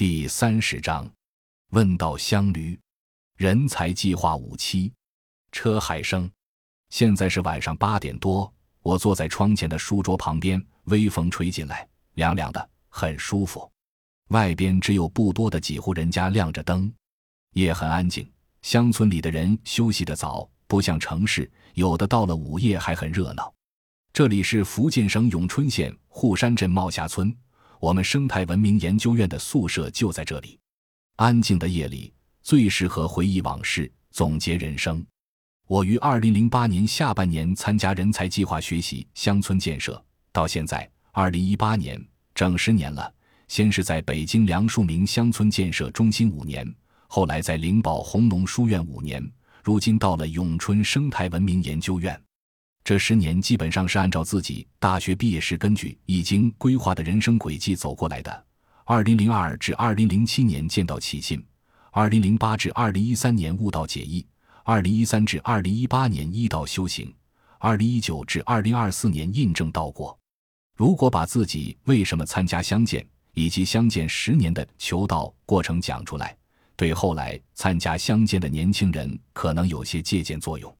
第三十章，问道香驴，人才计划五期，车海生。现在是晚上八点多，我坐在窗前的书桌旁边，微风吹进来，凉凉的，很舒服。外边只有不多的几户人家亮着灯，夜很安静。乡村里的人休息的早，不像城市，有的到了午夜还很热闹。这里是福建省永春县户山镇茂霞村。我们生态文明研究院的宿舍就在这里。安静的夜里最适合回忆往事，总结人生。我于二零零八年下半年参加人才计划学习乡村建设，到现在二零一八年整十年了。先是在北京梁漱溟乡村建设中心五年，后来在灵宝红农书院五年，如今到了永春生态文明研究院。这十年基本上是按照自己大学毕业时根据已经规划的人生轨迹走过来的。二零零二至二零零七年见到起信，二零零八至二零一三年悟道解义，二零一三至二零一八年医道修行，二零一九至二零二四年印证道果。如果把自己为什么参加相见以及相见十年的求道过程讲出来，对后来参加相见的年轻人可能有些借鉴作用。